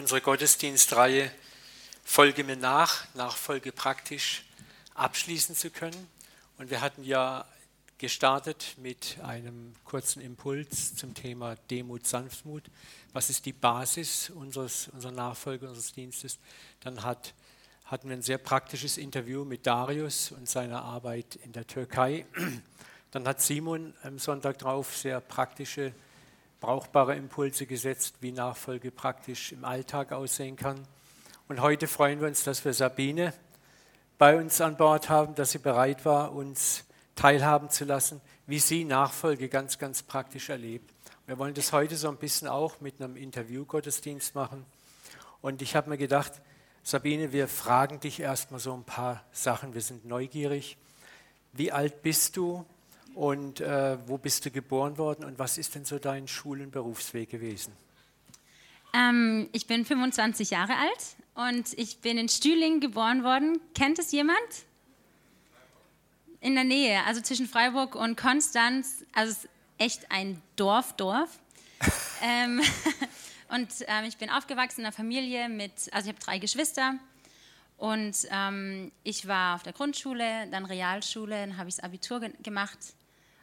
unsere Gottesdienstreihe Folge mir nach, Nachfolge praktisch abschließen zu können. Und wir hatten ja gestartet mit einem kurzen Impuls zum Thema Demut, Sanftmut. Was ist die Basis unseres, unserer Nachfolge, unseres Dienstes? Dann hat, hatten wir ein sehr praktisches Interview mit Darius und seiner Arbeit in der Türkei. Dann hat Simon am Sonntag drauf sehr praktische brauchbare Impulse gesetzt, wie Nachfolge praktisch im Alltag aussehen kann. Und heute freuen wir uns, dass wir Sabine bei uns an Bord haben, dass sie bereit war, uns teilhaben zu lassen, wie sie Nachfolge ganz, ganz praktisch erlebt. Wir wollen das heute so ein bisschen auch mit einem Interview-Gottesdienst machen. Und ich habe mir gedacht, Sabine, wir fragen dich erstmal so ein paar Sachen. Wir sind neugierig. Wie alt bist du? Und äh, wo bist du geboren worden und was ist denn so dein Schul- und Berufsweg gewesen? Ähm, ich bin 25 Jahre alt und ich bin in Stühling geboren worden. Kennt es jemand? In der Nähe, also zwischen Freiburg und Konstanz. Also es ist echt ein Dorf, Dorf. ähm, und ähm, ich bin aufgewachsen in einer Familie mit, also ich habe drei Geschwister. Und ähm, ich war auf der Grundschule, dann Realschule, dann habe ich das Abitur ge gemacht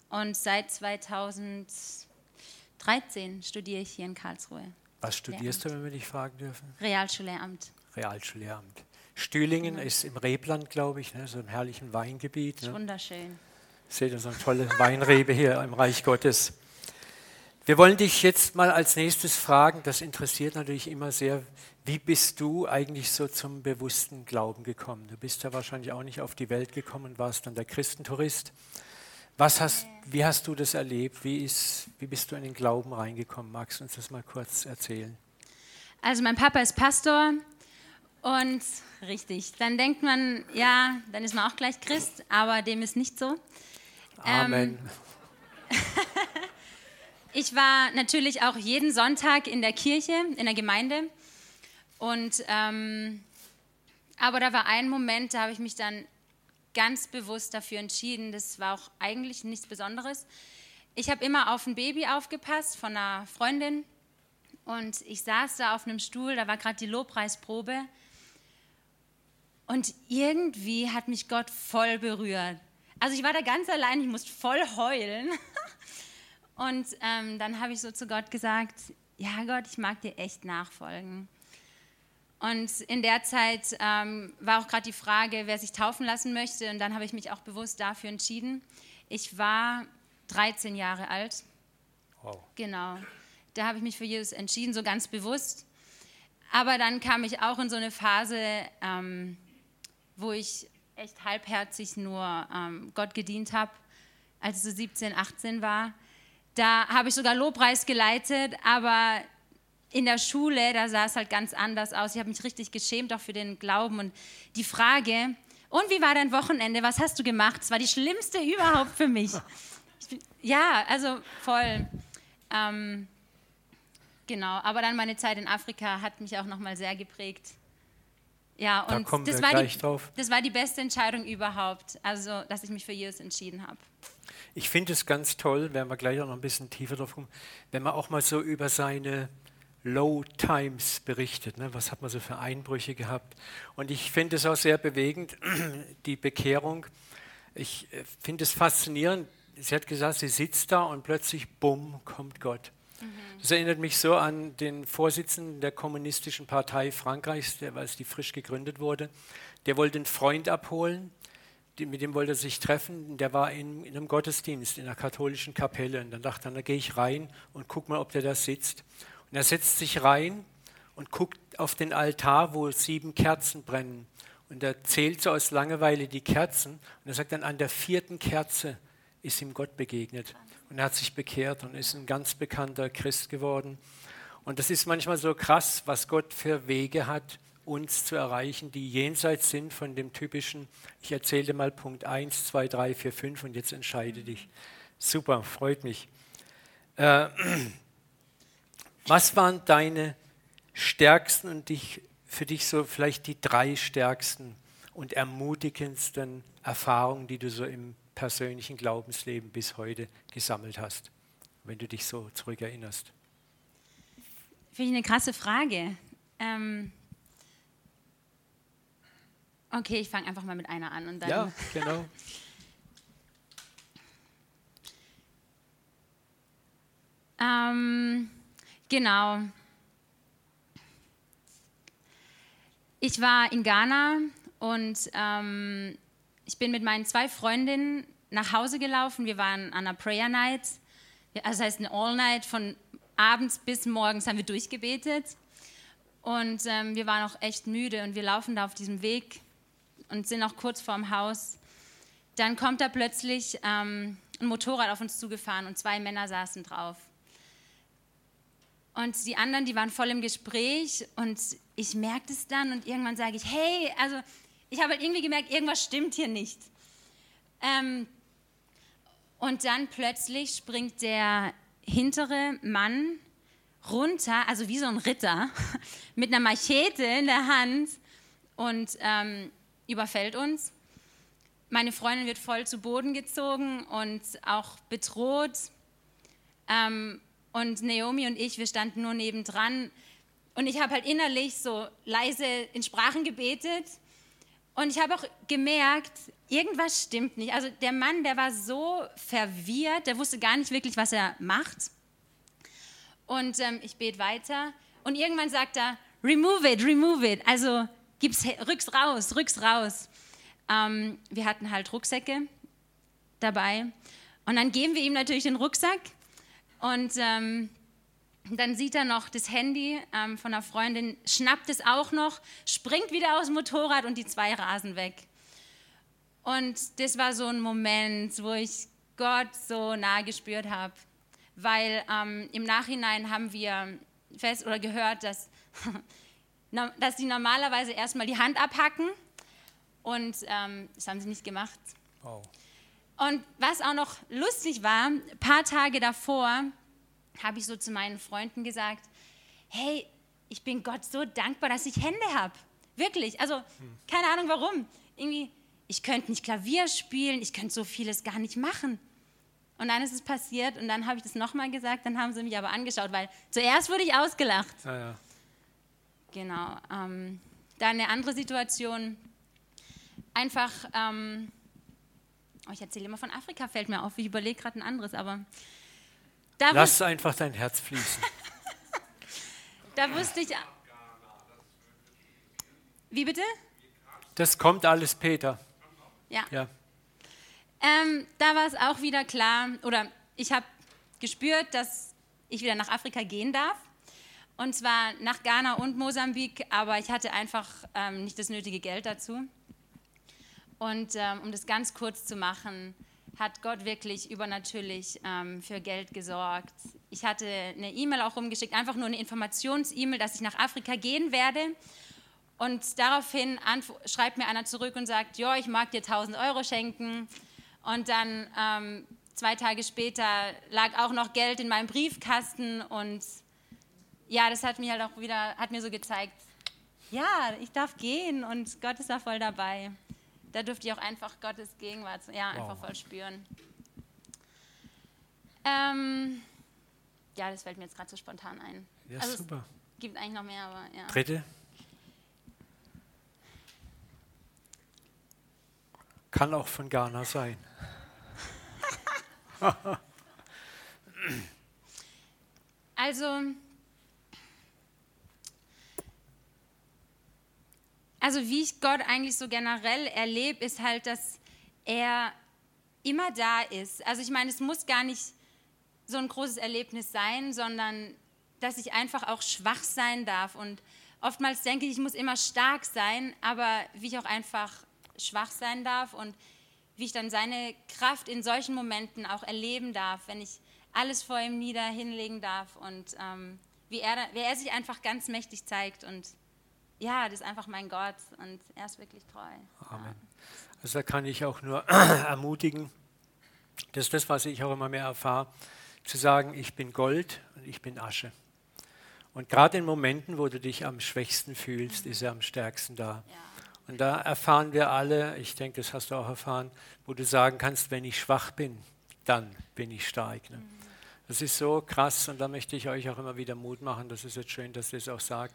und seit 2013 studiere ich hier in Karlsruhe. Was studierst Lehramt. du, wenn wir dich fragen dürfen? Realschullehramt. Realschullehramt. Stühlingen genau. ist im Rebland, glaube ich, ne, so einem herrlichen Weingebiet. Ne? Wunderschön. Seht ihr so eine tolle Weinrebe hier im Reich Gottes. Wir wollen dich jetzt mal als nächstes fragen, das interessiert natürlich immer sehr, wie bist du eigentlich so zum bewussten Glauben gekommen? Du bist ja wahrscheinlich auch nicht auf die Welt gekommen und warst dann der Christentourist. Was hast, wie hast du das erlebt? Wie, ist, wie bist du in den Glauben reingekommen? Magst du uns das mal kurz erzählen? Also mein Papa ist Pastor und richtig, dann denkt man, ja, dann ist man auch gleich Christ, aber dem ist nicht so. Amen. Ähm, ich war natürlich auch jeden Sonntag in der Kirche, in der Gemeinde und ähm, aber da war ein Moment, da habe ich mich dann ganz bewusst dafür entschieden. Das war auch eigentlich nichts Besonderes. Ich habe immer auf ein Baby aufgepasst von einer Freundin und ich saß da auf einem Stuhl, da war gerade die Lobpreisprobe und irgendwie hat mich Gott voll berührt. Also ich war da ganz allein, ich musste voll heulen. Und ähm, dann habe ich so zu Gott gesagt, ja Gott, ich mag dir echt nachfolgen. Und in der Zeit ähm, war auch gerade die Frage, wer sich taufen lassen möchte. Und dann habe ich mich auch bewusst dafür entschieden. Ich war 13 Jahre alt. Wow. Genau. Da habe ich mich für Jesus entschieden, so ganz bewusst. Aber dann kam ich auch in so eine Phase, ähm, wo ich echt halbherzig nur ähm, Gott gedient habe, als ich so 17, 18 war. Da habe ich sogar Lobpreis geleitet, aber in der Schule, da sah es halt ganz anders aus. Ich habe mich richtig geschämt auch für den Glauben. Und die Frage, und wie war dein Wochenende? Was hast du gemacht? Das war die schlimmste überhaupt für mich. ja, also voll. Ähm, genau, aber dann meine Zeit in Afrika hat mich auch nochmal sehr geprägt. Ja, und da das, war die, das war die beste Entscheidung überhaupt, also dass ich mich für Jesus entschieden habe. Ich finde es ganz toll, werden wir gleich auch noch ein bisschen tiefer drauf kommen, wenn man auch mal so über seine Low Times berichtet. Ne? Was hat man so für Einbrüche gehabt? Und ich finde es auch sehr bewegend, die Bekehrung. Ich äh, finde es faszinierend. Sie hat gesagt, sie sitzt da und plötzlich, bumm, kommt Gott. Mhm. Das erinnert mich so an den Vorsitzenden der Kommunistischen Partei Frankreichs, der, als die frisch gegründet wurde. Der wollte einen Freund abholen, mit dem wollte er sich treffen. Der war in, in einem Gottesdienst in einer katholischen Kapelle. Und dann dachte er, da gehe ich rein und guck mal, ob der da sitzt. Und er setzt sich rein und guckt auf den Altar, wo sieben Kerzen brennen. Und er zählt so aus Langeweile die Kerzen. Und er sagt dann, an der vierten Kerze ist ihm Gott begegnet. Und er hat sich bekehrt und ist ein ganz bekannter Christ geworden. Und das ist manchmal so krass, was Gott für Wege hat, uns zu erreichen, die jenseits sind von dem typischen, ich erzähle mal Punkt 1, 2, 3, 4, 5 und jetzt entscheide dich. Super, freut mich. Äh, was waren deine stärksten und dich, für dich so vielleicht die drei stärksten und ermutigendsten Erfahrungen, die du so im persönlichen Glaubensleben bis heute gesammelt hast, wenn du dich so zurückerinnerst? Finde ich eine krasse Frage. Ähm, okay, ich fange einfach mal mit einer an und dann. Ja, genau. ähm, genau. Ich war in Ghana und ähm, ich bin mit meinen zwei Freundinnen nach Hause gelaufen. Wir waren an einer Prayer Night, also das heißt eine All Night von abends bis morgens haben wir durchgebetet. Und ähm, wir waren auch echt müde und wir laufen da auf diesem Weg und sind auch kurz vorm Haus. Dann kommt da plötzlich ähm, ein Motorrad auf uns zugefahren und zwei Männer saßen drauf. Und die anderen, die waren voll im Gespräch und ich merkte es dann und irgendwann sage ich, hey, also ich habe halt irgendwie gemerkt, irgendwas stimmt hier nicht. Ähm, und dann plötzlich springt der hintere Mann runter, also wie so ein Ritter, mit einer Machete in der Hand und ähm, überfällt uns. Meine Freundin wird voll zu Boden gezogen und auch bedroht. Ähm, und Naomi und ich, wir standen nur nebendran. Und ich habe halt innerlich so leise in Sprachen gebetet. Und ich habe auch gemerkt, irgendwas stimmt nicht. Also der Mann, der war so verwirrt, der wusste gar nicht wirklich, was er macht. Und ähm, ich bete weiter. Und irgendwann sagt er, remove it, remove it. Also gib's, rück's raus, rück's raus. Ähm, wir hatten halt Rucksäcke dabei. Und dann geben wir ihm natürlich den Rucksack und ähm, dann sieht er noch das Handy ähm, von einer Freundin, schnappt es auch noch, springt wieder aus dem Motorrad und die zwei rasen weg. Und das war so ein Moment, wo ich Gott so nah gespürt habe, weil ähm, im Nachhinein haben wir fest oder gehört, dass, dass die normalerweise erstmal die Hand abhacken und ähm, das haben sie nicht gemacht. Oh. Und was auch noch lustig war, ein paar Tage davor habe ich so zu meinen Freunden gesagt, hey, ich bin Gott so dankbar, dass ich Hände habe. Wirklich. Also keine Ahnung warum. Irgendwie, ich könnte nicht Klavier spielen, ich könnte so vieles gar nicht machen. Und dann ist es passiert und dann habe ich das nochmal gesagt, dann haben sie mich aber angeschaut, weil zuerst wurde ich ausgelacht. Ah, ja. Genau. Ähm, dann eine andere Situation. Einfach, ähm, Oh, ich erzähle immer von Afrika, fällt mir auf. Ich überlege gerade ein anderes, aber. Da Lass einfach dein Herz fließen. da wusste ich. Wie bitte? Das kommt alles, Peter. Ja. ja. Ähm, da war es auch wieder klar, oder ich habe gespürt, dass ich wieder nach Afrika gehen darf. Und zwar nach Ghana und Mosambik, aber ich hatte einfach ähm, nicht das nötige Geld dazu. Und ähm, um das ganz kurz zu machen, hat Gott wirklich übernatürlich ähm, für Geld gesorgt. Ich hatte eine E-Mail auch rumgeschickt, einfach nur eine Informations-E-Mail, dass ich nach Afrika gehen werde. Und daraufhin schreibt mir einer zurück und sagt, ja, ich mag dir 1000 Euro schenken. Und dann ähm, zwei Tage später lag auch noch Geld in meinem Briefkasten. Und ja, das hat mir halt auch wieder, hat mir so gezeigt, ja, ich darf gehen und Gott ist da voll dabei da dürft ihr auch einfach Gottes Gegenwart ja, wow. einfach voll spüren. Ähm, ja, das fällt mir jetzt gerade so spontan ein. Ja, also super. Es gibt eigentlich noch mehr, aber ja. Dritte? Kann auch von Ghana sein. also, also wie ich Gott eigentlich so generell erlebe, ist halt, dass er immer da ist. Also ich meine, es muss gar nicht so ein großes Erlebnis sein, sondern dass ich einfach auch schwach sein darf. Und oftmals denke ich, ich muss immer stark sein, aber wie ich auch einfach schwach sein darf und wie ich dann seine Kraft in solchen Momenten auch erleben darf, wenn ich alles vor ihm nieder hinlegen darf und ähm, wie, er, wie er sich einfach ganz mächtig zeigt und ja, das ist einfach mein Gott und er ist wirklich treu. Amen. Also da kann ich auch nur ermutigen, das ist das, was ich auch immer mehr erfahre, zu sagen, ich bin Gold und ich bin Asche. Und gerade in Momenten, wo du dich am schwächsten fühlst, mhm. ist er am stärksten da. Ja. Und da erfahren wir alle, ich denke, das hast du auch erfahren, wo du sagen kannst, wenn ich schwach bin, dann bin ich stark. Ne? Mhm. Das ist so krass und da möchte ich euch auch immer wieder Mut machen. Das ist jetzt schön, dass ihr es auch sagt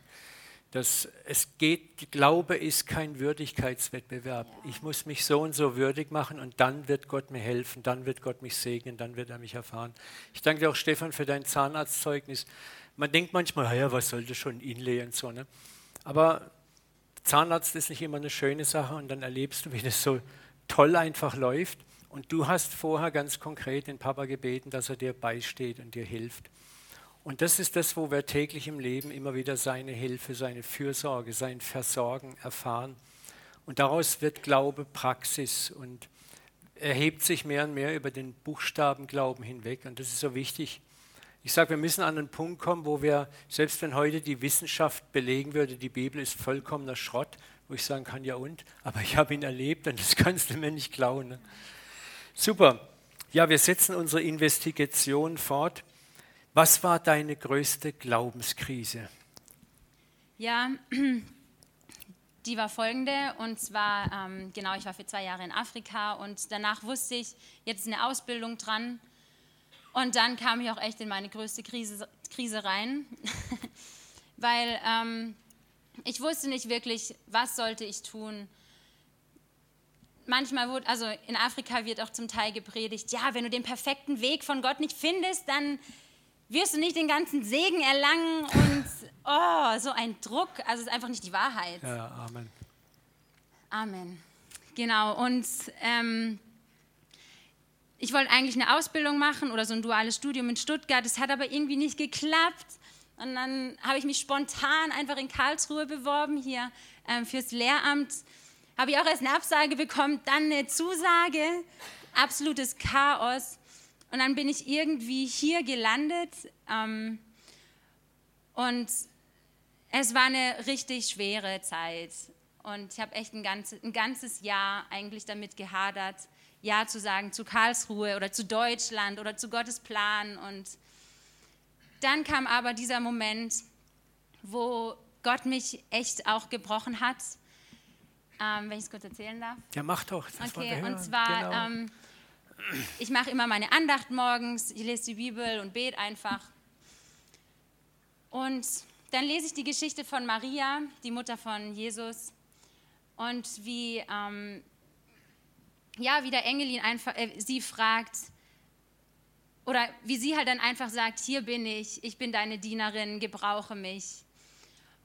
dass es geht, Glaube ist kein Würdigkeitswettbewerb. Ich muss mich so und so würdig machen und dann wird Gott mir helfen, dann wird Gott mich segnen, dann wird er mich erfahren. Ich danke dir auch, Stefan, für dein Zahnarztzeugnis. Man denkt manchmal, ja, was sollte schon Inlay und so. Ne? Aber Zahnarzt ist nicht immer eine schöne Sache und dann erlebst du, wie das so toll einfach läuft. Und du hast vorher ganz konkret den Papa gebeten, dass er dir beisteht und dir hilft. Und das ist das, wo wir täglich im Leben immer wieder seine Hilfe, seine Fürsorge, sein Versorgen erfahren. Und daraus wird Glaube Praxis und erhebt sich mehr und mehr über den Buchstabenglauben hinweg. Und das ist so wichtig. Ich sage, wir müssen an einen Punkt kommen, wo wir, selbst wenn heute die Wissenschaft belegen würde, die Bibel ist vollkommener Schrott, wo ich sagen kann, ja und, aber ich habe ihn erlebt und das kannst du mir nicht klauen. Ne? Super. Ja, wir setzen unsere Investigation fort. Was war deine größte Glaubenskrise? Ja, die war folgende. Und zwar, ähm, genau, ich war für zwei Jahre in Afrika und danach wusste ich, jetzt ist eine Ausbildung dran. Und dann kam ich auch echt in meine größte Krise, Krise rein, weil ähm, ich wusste nicht wirklich, was sollte ich tun. Manchmal wurde, also in Afrika wird auch zum Teil gepredigt, ja, wenn du den perfekten Weg von Gott nicht findest, dann wirst du nicht den ganzen Segen erlangen und oh, so ein Druck. Also es ist einfach nicht die Wahrheit. Ja, Amen. Amen. Genau. Und ähm, ich wollte eigentlich eine Ausbildung machen oder so ein duales Studium in Stuttgart. Das hat aber irgendwie nicht geklappt. Und dann habe ich mich spontan einfach in Karlsruhe beworben, hier ähm, fürs Lehramt. Habe ich auch erst eine Absage bekommen, dann eine Zusage. Absolutes Chaos. Und dann bin ich irgendwie hier gelandet ähm, und es war eine richtig schwere Zeit. Und ich habe echt ein, ganz, ein ganzes Jahr eigentlich damit gehadert, Ja zu sagen zu Karlsruhe oder zu Deutschland oder zu Gottes Plan. Und dann kam aber dieser Moment, wo Gott mich echt auch gebrochen hat. Ähm, wenn ich es kurz erzählen darf. Ja, mach doch. okay, und zwar genau. ähm, ich mache immer meine Andacht morgens, ich lese die Bibel und bete einfach. Und dann lese ich die Geschichte von Maria, die Mutter von Jesus, und wie, ähm, ja, wie der Engel ihn einfach, äh, sie fragt, oder wie sie halt dann einfach sagt, hier bin ich, ich bin deine Dienerin, gebrauche mich.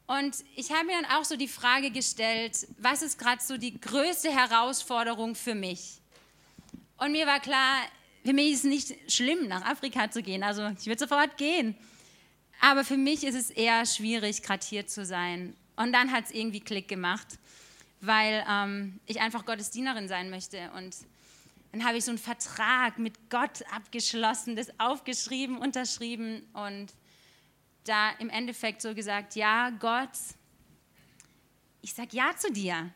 Und ich habe mir dann auch so die Frage gestellt, was ist gerade so die größte Herausforderung für mich? Und mir war klar, für mich ist es nicht schlimm, nach Afrika zu gehen. Also ich würde sofort gehen. Aber für mich ist es eher schwierig, gerade hier zu sein. Und dann hat es irgendwie Klick gemacht, weil ähm, ich einfach Gottes Dienerin sein möchte. Und dann habe ich so einen Vertrag mit Gott abgeschlossen, das aufgeschrieben, unterschrieben und da im Endeffekt so gesagt, ja, Gott, ich sage Ja zu dir.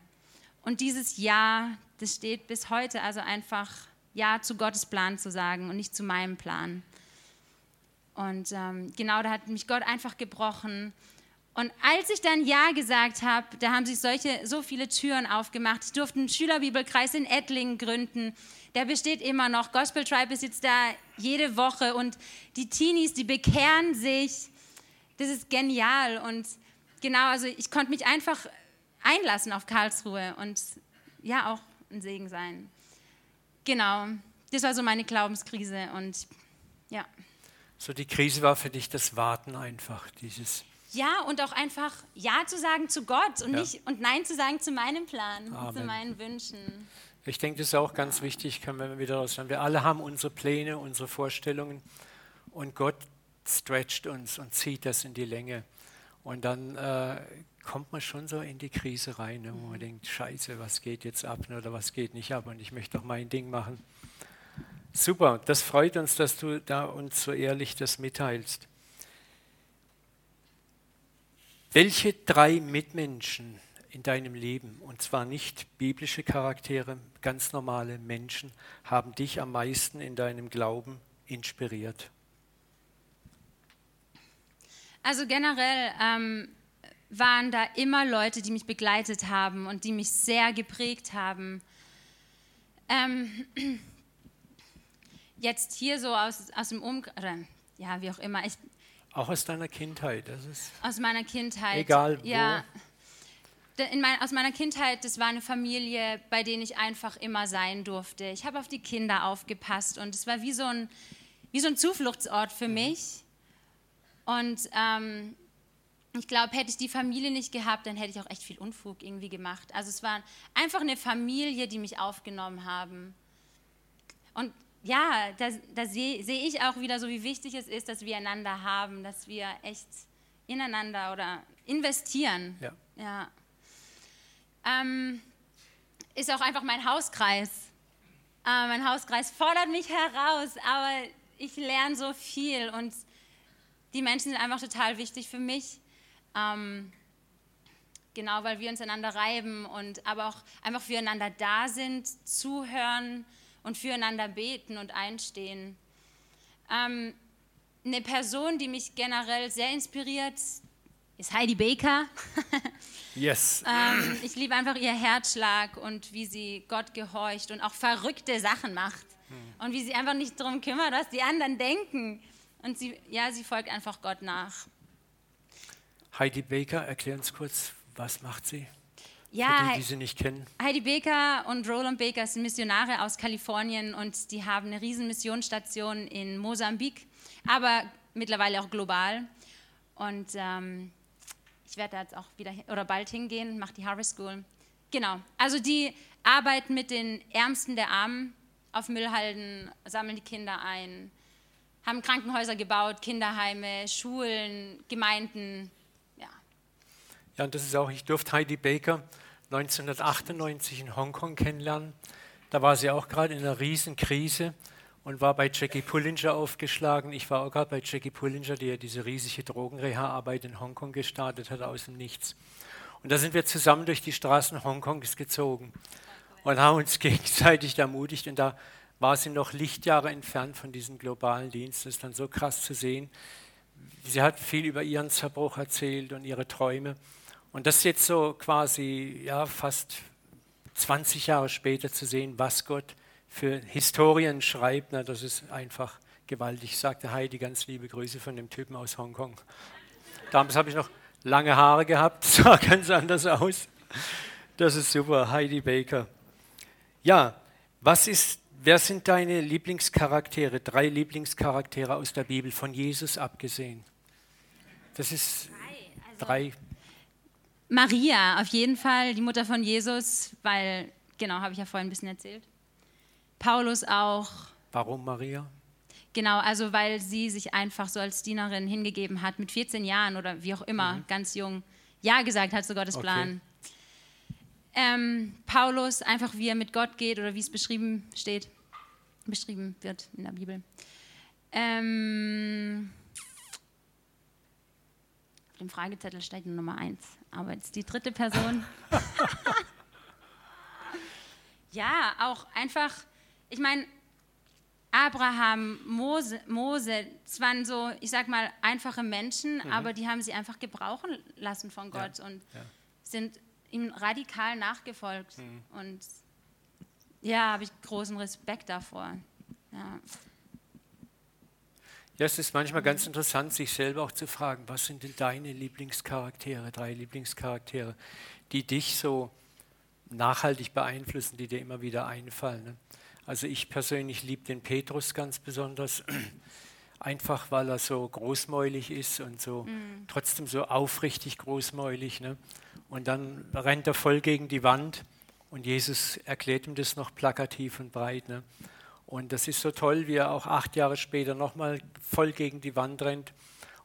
Und dieses Ja, das steht bis heute also einfach ja zu Gottes Plan zu sagen und nicht zu meinem Plan. Und ähm, genau da hat mich Gott einfach gebrochen. Und als ich dann Ja gesagt habe, da haben sich solche, so viele Türen aufgemacht. Ich durfte einen Schülerbibelkreis in Ettlingen gründen. Der besteht immer noch. Gospel Tribe ist jetzt da jede Woche. Und die Teenies, die bekehren sich. Das ist genial. Und genau, also ich konnte mich einfach einlassen auf Karlsruhe und ja, auch ein Segen sein. Genau, das war so meine Glaubenskrise und ja. So die Krise war für dich das Warten einfach, dieses. Ja, und auch einfach Ja zu sagen zu Gott und, ja. nicht, und Nein zu sagen zu meinem Plan, Amen. zu meinen Wünschen. Ich denke, das ist auch ganz wichtig, können wir wieder rausstellen. Wir alle haben unsere Pläne, unsere Vorstellungen und Gott stretcht uns und zieht das in die Länge. Und dann äh, kommt man schon so in die Krise rein, ne, wo man denkt, scheiße, was geht jetzt ab ne, oder was geht nicht ab und ich möchte doch mein Ding machen. Super, das freut uns, dass du da uns so ehrlich das mitteilst. Welche drei Mitmenschen in deinem Leben, und zwar nicht biblische Charaktere, ganz normale Menschen, haben dich am meisten in deinem Glauben inspiriert? Also generell ähm, waren da immer Leute, die mich begleitet haben und die mich sehr geprägt haben. Ähm, jetzt hier so aus, aus dem Umkreis, ja, wie auch immer. Ich, Auch aus deiner Kindheit? Das ist aus meiner Kindheit. Egal wo. Ja. Mein, aus meiner Kindheit, das war eine Familie, bei denen ich einfach immer sein durfte. Ich habe auf die Kinder aufgepasst und es war wie so ein, wie so ein Zufluchtsort für mhm. mich. Und ähm, ich glaube, hätte ich die Familie nicht gehabt, dann hätte ich auch echt viel Unfug irgendwie gemacht. Also es war einfach eine Familie, die mich aufgenommen haben. Und ja, da, da sehe seh ich auch wieder so, wie wichtig es ist, dass wir einander haben, dass wir echt ineinander oder investieren. Ja. ja. Ähm, ist auch einfach mein Hauskreis. Äh, mein Hauskreis fordert mich heraus, aber ich lerne so viel und die Menschen sind einfach total wichtig für mich. Ähm, genau, weil wir uns einander reiben und aber auch einfach füreinander da sind, zuhören und füreinander beten und einstehen. Ähm, eine Person, die mich generell sehr inspiriert, ist Heidi Baker. yes. ähm, ich liebe einfach ihr Herzschlag und wie sie Gott gehorcht und auch verrückte Sachen macht. Hm. Und wie sie einfach nicht darum kümmert, was die anderen denken. Und sie, ja, sie folgt einfach Gott nach. Heidi Baker, erklär uns kurz, was macht sie? Ja, die, die sie nicht kennen. Heidi Baker und Roland Baker sind Missionare aus Kalifornien und die haben eine riesen Missionsstation in Mosambik, aber mittlerweile auch global. Und ähm, ich werde da jetzt auch wieder oder bald hingehen, mache die Harvest School. Genau, also die arbeiten mit den Ärmsten der Armen auf Müllhalden, sammeln die Kinder ein, haben Krankenhäuser gebaut, Kinderheime, Schulen, Gemeinden. Ja. Und das ist auch, ich durfte Heidi Baker 1998 in Hongkong kennenlernen. Da war sie auch gerade in einer Riesenkrise und war bei Jackie Pullinger aufgeschlagen. Ich war auch gerade bei Jackie Pullinger, die ja diese riesige Drogenreha-Arbeit in Hongkong gestartet hat, aus dem Nichts. Und da sind wir zusammen durch die Straßen Hongkongs gezogen und haben uns gegenseitig ermutigt. Und da war sie noch Lichtjahre entfernt von diesem globalen Dienst. Das ist dann so krass zu sehen. Sie hat viel über ihren Zerbruch erzählt und ihre Träume. Und das jetzt so quasi ja, fast 20 Jahre später zu sehen, was Gott für Historien schreibt, na, das ist einfach gewaltig. Sagte Heidi ganz liebe Grüße von dem Typen aus Hongkong. Damals habe ich noch lange Haare gehabt, sah ganz anders aus. Das ist super, Heidi Baker. Ja, was ist, wer sind deine Lieblingscharaktere, drei Lieblingscharaktere aus der Bibel, von Jesus abgesehen? Das ist drei also Maria, auf jeden Fall, die Mutter von Jesus, weil, genau, habe ich ja vorhin ein bisschen erzählt. Paulus auch. Warum Maria? Genau, also weil sie sich einfach so als Dienerin hingegeben hat, mit 14 Jahren oder wie auch immer, mhm. ganz jung, Ja gesagt hat zu Gottes okay. Plan. Ähm, Paulus, einfach wie er mit Gott geht oder wie es beschrieben steht, beschrieben wird in der Bibel. Ähm, dem Fragezettel steht Nummer eins aber jetzt die dritte Person. ja, auch einfach, ich meine, Abraham, Mose, Mose, es waren so, ich sag mal, einfache Menschen, mhm. aber die haben sie einfach gebrauchen lassen von Gott ja. und ja. sind ihm radikal nachgefolgt. Mhm. Und ja, habe ich großen Respekt davor. Ja. Ja, es ist manchmal ganz interessant, sich selber auch zu fragen, was sind denn deine Lieblingscharaktere, drei Lieblingscharaktere, die dich so nachhaltig beeinflussen, die dir immer wieder einfallen. Ne? Also ich persönlich liebe den Petrus ganz besonders, einfach weil er so großmäulig ist und so mhm. trotzdem so aufrichtig großmäulig. Ne? Und dann rennt er voll gegen die Wand und Jesus erklärt ihm das noch plakativ und breit. Ne? Und das ist so toll, wie er auch acht Jahre später nochmal voll gegen die Wand rennt.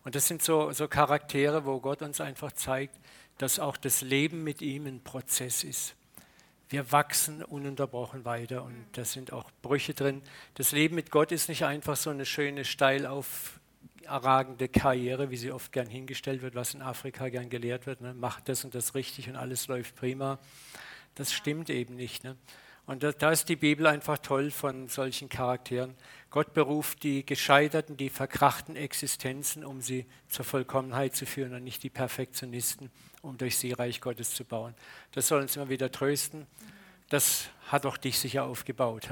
Und das sind so, so Charaktere, wo Gott uns einfach zeigt, dass auch das Leben mit ihm ein Prozess ist. Wir wachsen ununterbrochen weiter und da sind auch Brüche drin. Das Leben mit Gott ist nicht einfach so eine schöne, steil aufragende Karriere, wie sie oft gern hingestellt wird, was in Afrika gern gelehrt wird. Ne? Macht das und das richtig und alles läuft prima. Das stimmt eben nicht. Ne? Und da, da, ist die Bibel einfach toll von solchen Charakteren. Gott beruft die gescheiterten, die verkrachten Existenzen, um sie zur Vollkommenheit zu führen und nicht die Perfektionisten, um durch sie Reich Gottes zu bauen. Das soll uns immer wieder trösten. Das hat auch dich sicher aufgebaut.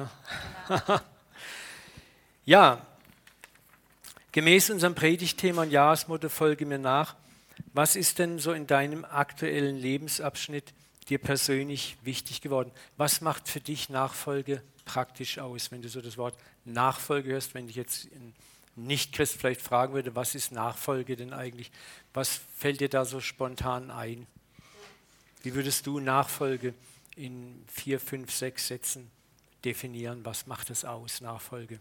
ja, Gemäß unserem Predigtthema und Jahresmotto Folge mir nach. Was ist denn so in deinem aktuellen Lebensabschnitt dir persönlich wichtig geworden? Was macht für dich Nachfolge praktisch aus, wenn du so das Wort Nachfolge hörst, wenn dich jetzt ein Nicht-Christ vielleicht fragen würde, was ist Nachfolge denn eigentlich? Was fällt dir da so spontan ein? Wie würdest du Nachfolge in vier, fünf, sechs Sätzen definieren? Was macht es aus, Nachfolge?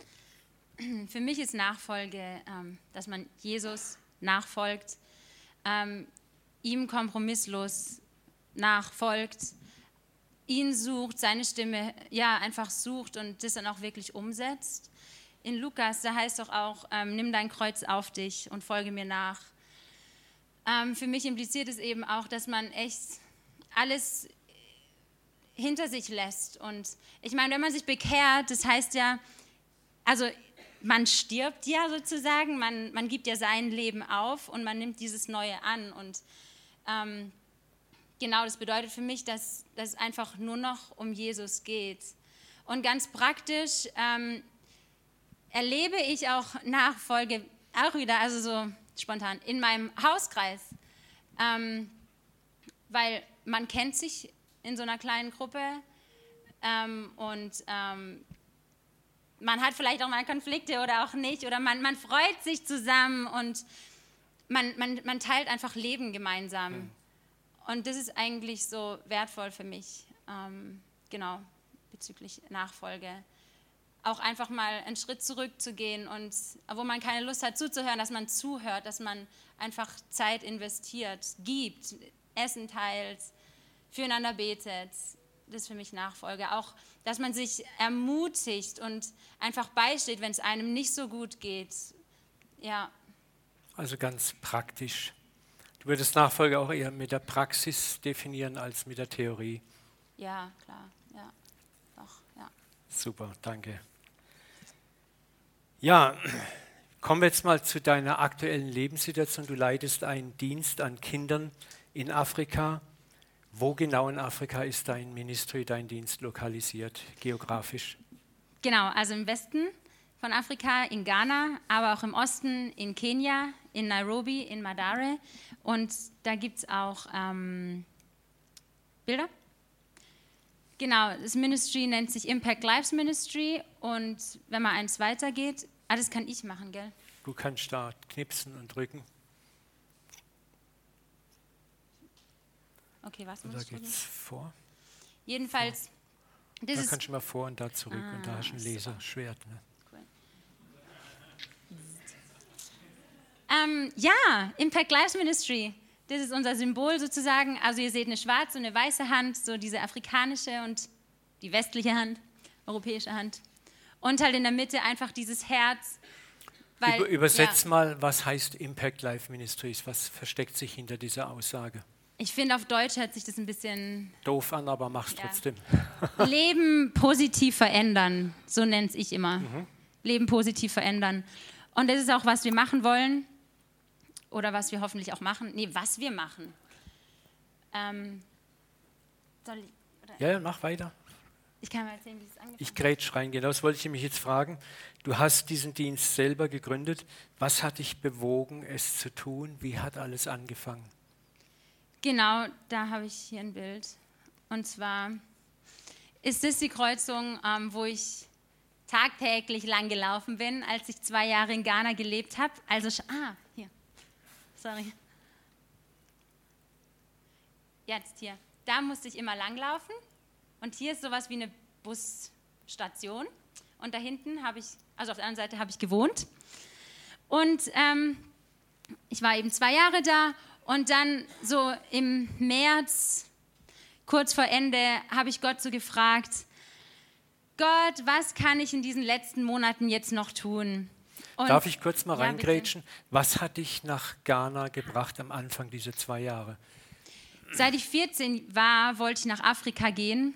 Für mich ist Nachfolge, ähm, dass man Jesus nachfolgt, ähm, ihm kompromisslos nachfolgt, ihn sucht, seine Stimme ja einfach sucht und das dann auch wirklich umsetzt. In Lukas, da heißt doch auch, ähm, nimm dein Kreuz auf dich und folge mir nach. Ähm, für mich impliziert es eben auch, dass man echt alles hinter sich lässt. Und ich meine, wenn man sich bekehrt, das heißt ja, also man stirbt ja sozusagen, man, man gibt ja sein Leben auf und man nimmt dieses Neue an. Und ähm, genau das bedeutet für mich, dass, dass es einfach nur noch um Jesus geht. Und ganz praktisch ähm, erlebe ich auch Nachfolge, auch wieder, also so spontan, in meinem Hauskreis. Ähm, weil man kennt sich in so einer kleinen Gruppe ähm, und ähm, man hat vielleicht auch mal Konflikte oder auch nicht oder man, man freut sich zusammen und man, man, man teilt einfach Leben gemeinsam. Mhm. Und das ist eigentlich so wertvoll für mich, ähm, genau, bezüglich Nachfolge. Auch einfach mal einen Schritt zurückzugehen und wo man keine Lust hat zuzuhören, dass man zuhört, dass man einfach Zeit investiert, gibt, Essen teilt, füreinander betet. Das ist für mich Nachfolge. Auch, dass man sich ermutigt und einfach beisteht, wenn es einem nicht so gut geht. Ja. Also ganz praktisch Du würdest Nachfolge auch eher mit der Praxis definieren als mit der Theorie. Ja, klar, ja, doch, ja. Super, danke. Ja, kommen wir jetzt mal zu deiner aktuellen Lebenssituation. Du leitest einen Dienst an Kindern in Afrika. Wo genau in Afrika ist dein Ministry, dein Dienst lokalisiert, geografisch? Genau, also im Westen von Afrika, in Ghana, aber auch im Osten, in Kenia, in Nairobi, in Madare. Und da gibt es auch ähm, Bilder. Genau, das Ministry nennt sich Impact Lives Ministry. Und wenn man eins weitergeht, ah, das kann ich machen, gell? Du kannst da knipsen und drücken. Okay, was muss Da es vor. Jedenfalls, vor. da kannst du mal vor und da zurück ah, und da hast du ein ah, Laserschwert. Ne? Ähm, ja, Impact Lives Ministry. Das ist unser Symbol sozusagen. Also ihr seht eine schwarze und eine weiße Hand, so diese afrikanische und die westliche Hand, europäische Hand. Und halt in der Mitte einfach dieses Herz. Weil, Über, übersetz ja. mal, was heißt Impact Life Ministries? Was versteckt sich hinter dieser Aussage? Ich finde, auf Deutsch hört sich das ein bisschen doof an, aber mach's ja. trotzdem. Leben positiv verändern, so nenne ich immer. Mhm. Leben positiv verändern. Und das ist auch, was wir machen wollen oder was wir hoffentlich auch machen. Nee, was wir machen. Ähm, ich, ja, mach weiter. Ich kann mal erzählen, wie es angefangen Ich grätsch rein, genau das wollte ich mich jetzt fragen. Du hast diesen Dienst selber gegründet. Was hat dich bewogen, es zu tun? Wie hat alles angefangen? Genau, da habe ich hier ein Bild. Und zwar ist es die Kreuzung, ähm, wo ich tagtäglich lang gelaufen bin, als ich zwei Jahre in Ghana gelebt habe. Also, ah, hier sorry. Jetzt hier. Da musste ich immer langlaufen und hier ist sowas wie eine Busstation und da hinten habe ich, also auf der anderen Seite habe ich gewohnt und ähm, ich war eben zwei Jahre da und dann so im März, kurz vor Ende, habe ich Gott so gefragt, Gott, was kann ich in diesen letzten Monaten jetzt noch tun? Und Darf ich kurz mal ja, reingrätschen? Was hat dich nach Ghana gebracht am Anfang dieser zwei Jahre? Seit ich 14 war, wollte ich nach Afrika gehen.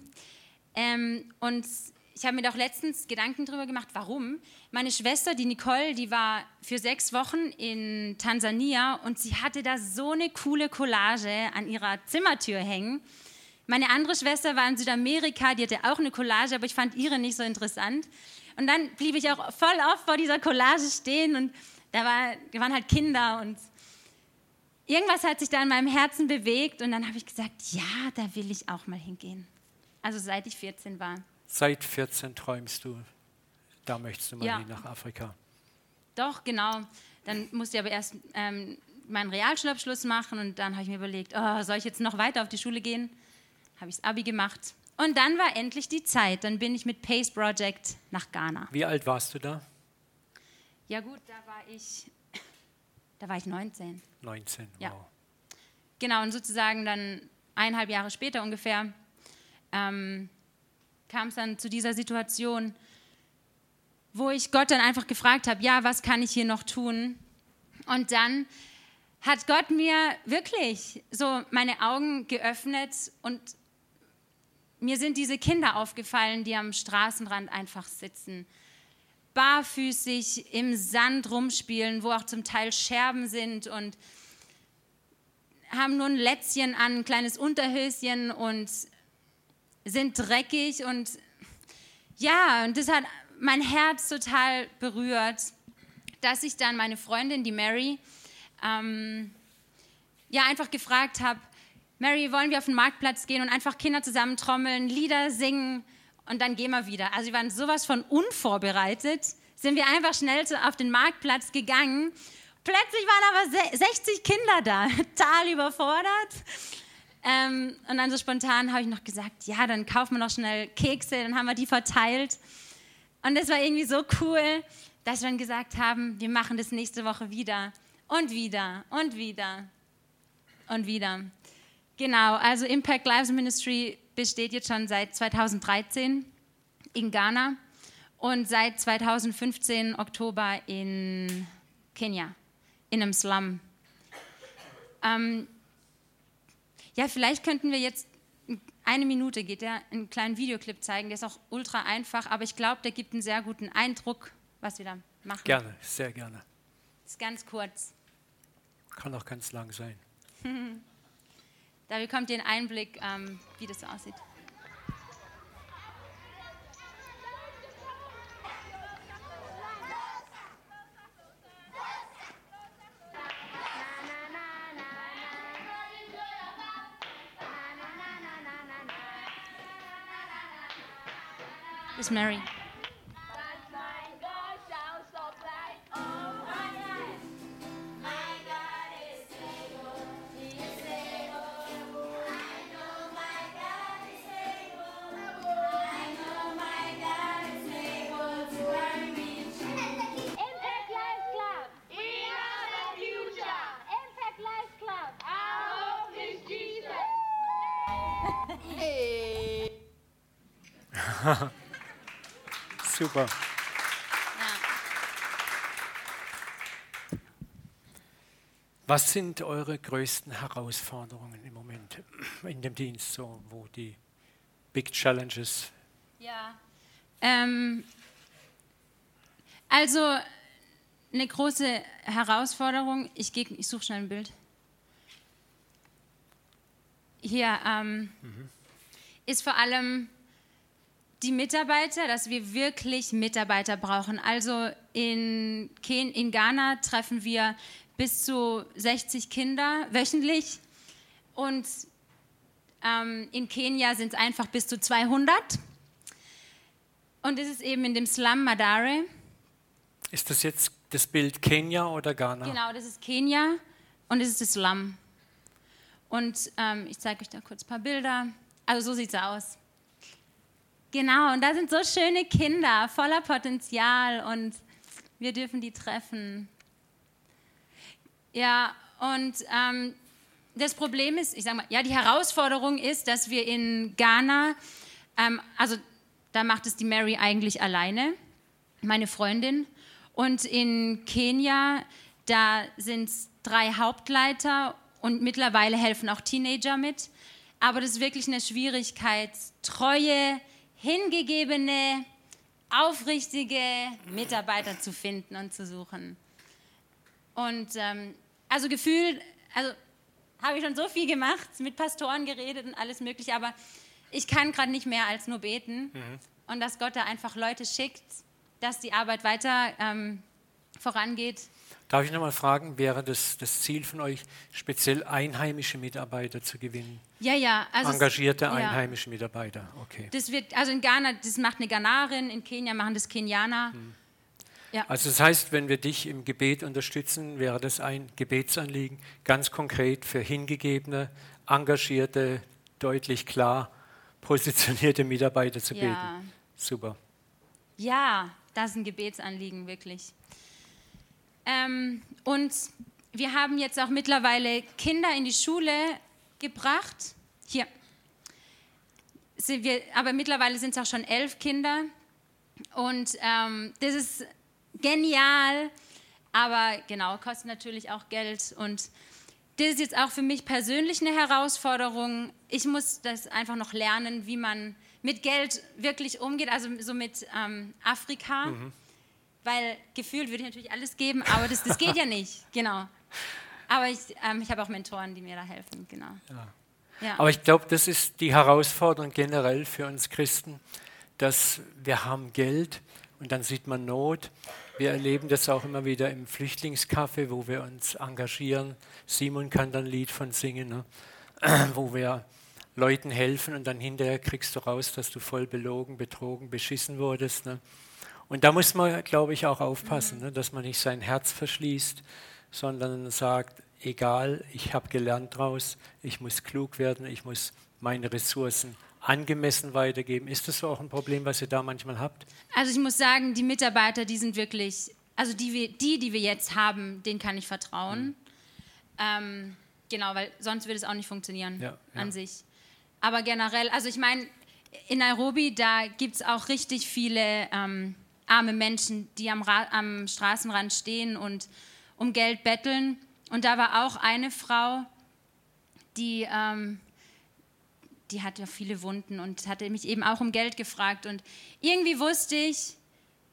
Ähm, und ich habe mir doch letztens Gedanken darüber gemacht, warum. Meine Schwester, die Nicole, die war für sechs Wochen in Tansania und sie hatte da so eine coole Collage an ihrer Zimmertür hängen. Meine andere Schwester war in Südamerika, die hatte auch eine Collage, aber ich fand ihre nicht so interessant. Und dann blieb ich auch voll oft vor dieser Collage stehen und da, war, da waren halt Kinder und irgendwas hat sich da in meinem Herzen bewegt und dann habe ich gesagt, ja, da will ich auch mal hingehen. Also seit ich 14 war. Seit 14 träumst du, da möchtest du mal Ja. nach Afrika. Doch, genau. Dann musste ich aber erst ähm, meinen Realschulabschluss machen und dann habe ich mir überlegt, oh, soll ich jetzt noch weiter auf die Schule gehen? Habe ich das Abi gemacht. Und dann war endlich die Zeit. Dann bin ich mit Pace Project nach Ghana. Wie alt warst du da? Ja gut, da war ich, da war ich 19. 19. Ja. Wow. Genau, und sozusagen dann eineinhalb Jahre später ungefähr ähm, kam es dann zu dieser Situation, wo ich Gott dann einfach gefragt habe, ja, was kann ich hier noch tun? Und dann hat Gott mir wirklich so meine Augen geöffnet und mir sind diese Kinder aufgefallen, die am Straßenrand einfach sitzen, barfüßig im Sand rumspielen, wo auch zum Teil Scherben sind und haben nur ein Lätzchen an, ein kleines Unterhöschen und sind dreckig und ja, und das hat mein Herz total berührt, dass ich dann meine Freundin, die Mary, ähm, ja einfach gefragt habe, Mary, wollen wir auf den Marktplatz gehen und einfach Kinder zusammentrommeln, Lieder singen und dann gehen wir wieder. Also wir waren sowas von unvorbereitet, sind wir einfach schnell auf den Marktplatz gegangen. Plötzlich waren aber se- 60 Kinder da, total überfordert. Ähm, und dann so spontan habe ich noch gesagt, ja, dann kaufen wir noch schnell Kekse, dann haben wir die verteilt. Und das war irgendwie so cool, dass wir dann gesagt haben, wir machen das nächste Woche wieder und wieder und wieder und wieder. Genau, also Impact Lives Ministry besteht jetzt schon seit 2013 in Ghana und seit 2015 Oktober in Kenia, in einem Slum. Ähm, ja, vielleicht könnten wir jetzt eine Minute geht der einen kleinen Videoclip zeigen. Der ist auch ultra einfach, aber ich glaube, der gibt einen sehr guten Eindruck, was wir da machen. Gerne, sehr gerne. Ist ganz kurz. Kann auch ganz lang sein. Da bekommt ihr einen Einblick, ähm, wie das aussieht. Das ist Mary. Was sind eure größten Herausforderungen im Moment in dem Dienst, so, wo die Big Challenges? Ja. Ähm, also eine große Herausforderung, ich, ich suche schnell ein Bild. Hier ähm, ist vor allem die Mitarbeiter, dass wir wirklich Mitarbeiter brauchen. Also in, Ken in Ghana treffen wir bis zu 60 Kinder wöchentlich und ähm, in Kenia sind es einfach bis zu 200. Und es ist eben in dem Slum Madare. Ist das jetzt das Bild Kenia oder Ghana? Genau, das ist Kenia und es ist das Slum. Und ähm, ich zeige euch da kurz ein paar Bilder. Also so sieht es aus. Genau, und da sind so schöne Kinder, voller Potenzial und wir dürfen die treffen. Ja, und ähm, das Problem ist, ich sage mal, ja, die Herausforderung ist, dass wir in Ghana, ähm, also da macht es die Mary eigentlich alleine, meine Freundin. Und in Kenia, da sind es drei Hauptleiter und mittlerweile helfen auch Teenager mit. Aber das ist wirklich eine Schwierigkeit, treue, hingegebene, aufrichtige Mitarbeiter zu finden und zu suchen. Und ähm, also gefühlt, also habe ich schon so viel gemacht, mit Pastoren geredet und alles Mögliche, aber ich kann gerade nicht mehr als nur beten und dass Gott da einfach Leute schickt, dass die Arbeit weiter ähm, vorangeht. Darf ich nochmal fragen, wäre das das Ziel von euch, speziell einheimische Mitarbeiter zu gewinnen? Ja, ja. Also es- Engagierte ja. einheimische Mitarbeiter, okay. Das wird, also in Ghana, das macht eine Ghanarin, in Kenia machen das Kenianer. Also das heißt, wenn wir dich im Gebet unterstützen, wäre das ein Gebetsanliegen, ganz konkret für hingegebene, engagierte, deutlich klar positionierte Mitarbeiter zu Ja. beten. Super. Ja, das ist ein Gebetsanliegen, wirklich. Ähm, und wir haben jetzt auch mittlerweile Kinder in die Schule gebracht. Hier. Wir, aber mittlerweile sind es auch schon elf Kinder. Und ähm, das ist genial, aber genau, kostet natürlich auch Geld. Und das ist jetzt auch für mich persönlich eine Herausforderung. Ich muss das einfach noch lernen, wie man mit Geld wirklich umgeht, also so mit ähm, Afrika. Weil gefühlt würde ich natürlich alles geben, aber das, das geht ja nicht, genau. Aber ich, ähm, ich habe auch Mentoren, die mir da helfen, genau. Ja. Aber ich glaube, das ist die Herausforderung generell für uns Christen, dass wir haben Geld und dann sieht man Not. Wir erleben das auch immer wieder im Flüchtlingscafé, wo wir uns engagieren. Simon kann dann ein Lied von singen, ne? wo wir Leuten helfen und dann hinterher kriegst du raus, dass du voll belogen, betrogen, beschissen wurdest. Ne? Und da muss man, glaube ich, auch aufpassen, ne? dass man nicht sein Herz verschließt, sondern sagt, egal, ich habe gelernt draus, ich muss klug werden, ich muss meine Ressourcen angemessen weitergeben. Ist das so auch ein Problem, was ihr da manchmal habt? Also ich muss sagen, die Mitarbeiter, die sind wirklich, also die, die, die wir jetzt haben, denen kann ich vertrauen. Ähm, genau, weil sonst würde es auch nicht funktionieren Ja, ja. an sich. Aber generell, also ich meine, in Nairobi, da gibt es auch richtig viele ähm, arme Menschen, die am, Ra am Straßenrand stehen und um Geld betteln. Und da war auch eine Frau, die, ähm, die hatte viele Wunden und hatte mich eben auch um Geld gefragt. Und irgendwie wusste ich,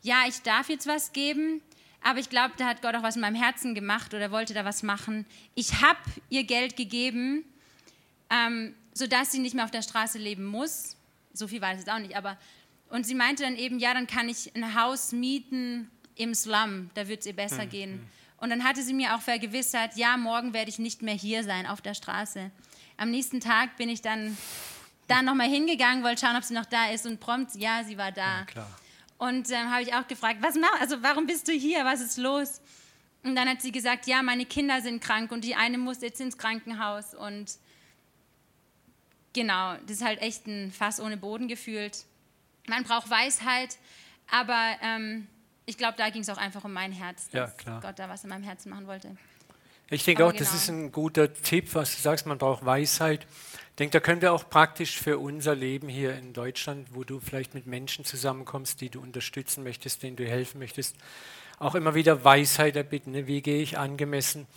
ja, ich darf jetzt was geben, aber ich glaube, da hat Gott auch was in meinem Herzen gemacht oder wollte da was machen. Ich habe ihr Geld gegeben, ähm, sodass sie nicht mehr auf der Straße leben muss. So viel weiß ich auch nicht, aber und sie meinte dann eben, ja, dann kann ich ein Haus mieten im Slum, da wird es ihr besser gehen. Und dann hatte sie mir auch vergewissert, ja, morgen werde ich nicht mehr hier sein auf der Straße. Am nächsten Tag bin ich dann da nochmal hingegangen, wollte schauen, ob sie noch da ist und prompt, ja, sie war da. Klar. Und ähm, habe ich auch gefragt, was mach, also warum bist du hier, was ist los? Und dann hat sie gesagt, ja, meine Kinder sind krank und die eine muss jetzt ins Krankenhaus und genau, das ist halt echt ein Fass ohne Boden gefühlt. Man braucht Weisheit, aber ähm, ich glaube, da ging es auch einfach um mein Herz, Ja, dass klar. Gott da was in meinem Herzen machen wollte. Ich denke Aber auch, das genau. ist ein guter Tipp, was du sagst, man braucht Weisheit. Ich denke, da können wir auch praktisch für unser Leben hier in Deutschland, wo du vielleicht mit Menschen zusammenkommst, die du unterstützen möchtest, denen du helfen möchtest, auch immer wieder Weisheit erbitten. Ne? Wie gehe ich angemessen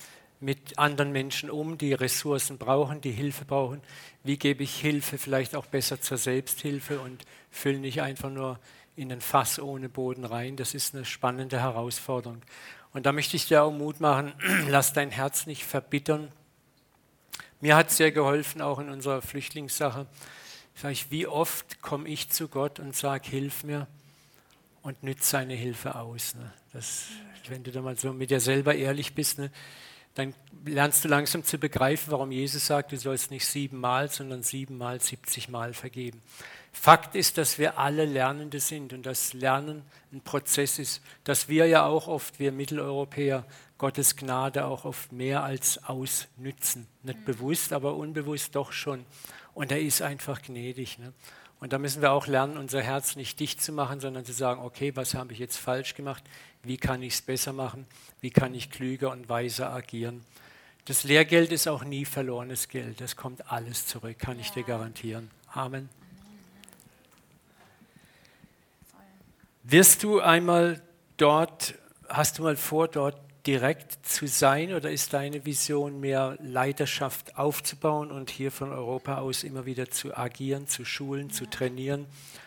mit anderen Menschen um, die Ressourcen brauchen, die Hilfe brauchen? Wie gebe ich Hilfe vielleicht auch besser zur Selbsthilfe und fülle nicht einfach nur in ein Fass ohne Boden rein? Das ist eine spannende Herausforderung. Und da möchte ich dir auch Mut machen, lass dein Herz nicht verbittern. Mir hat es sehr geholfen, auch in unserer Flüchtlingssache. Sag ich, wie oft komme ich zu Gott und sage, hilf mir und nütze seine Hilfe aus. Ne? Das, wenn du da mal so mit dir selber ehrlich bist, ne, dann lernst du langsam zu begreifen, warum Jesus sagt, du sollst nicht siebenmal, sondern siebenmal, siebzigmal vergeben. Fakt ist, dass wir alle Lernende sind und das Lernen ein Prozess ist, dass wir ja auch oft, wir Mitteleuropäer, Gottes Gnade auch oft mehr als ausnützen. Nicht bewusst, aber unbewusst doch schon. Und er ist einfach gnädig. Ne? Und da müssen wir auch lernen, unser Herz nicht dicht zu machen, sondern zu sagen, okay, was habe ich jetzt falsch gemacht? Wie kann ich es besser machen? Wie kann ich klüger und weiser agieren? Das Lehrgeld ist auch nie verlorenes Geld. Das kommt alles zurück, kann ich dir garantieren. Amen. Wirst du einmal dort, hast du mal vor, dort direkt zu sein oder ist deine Vision mehr Leiterschaft aufzubauen und hier von Europa aus immer wieder zu agieren, zu schulen, zu trainieren,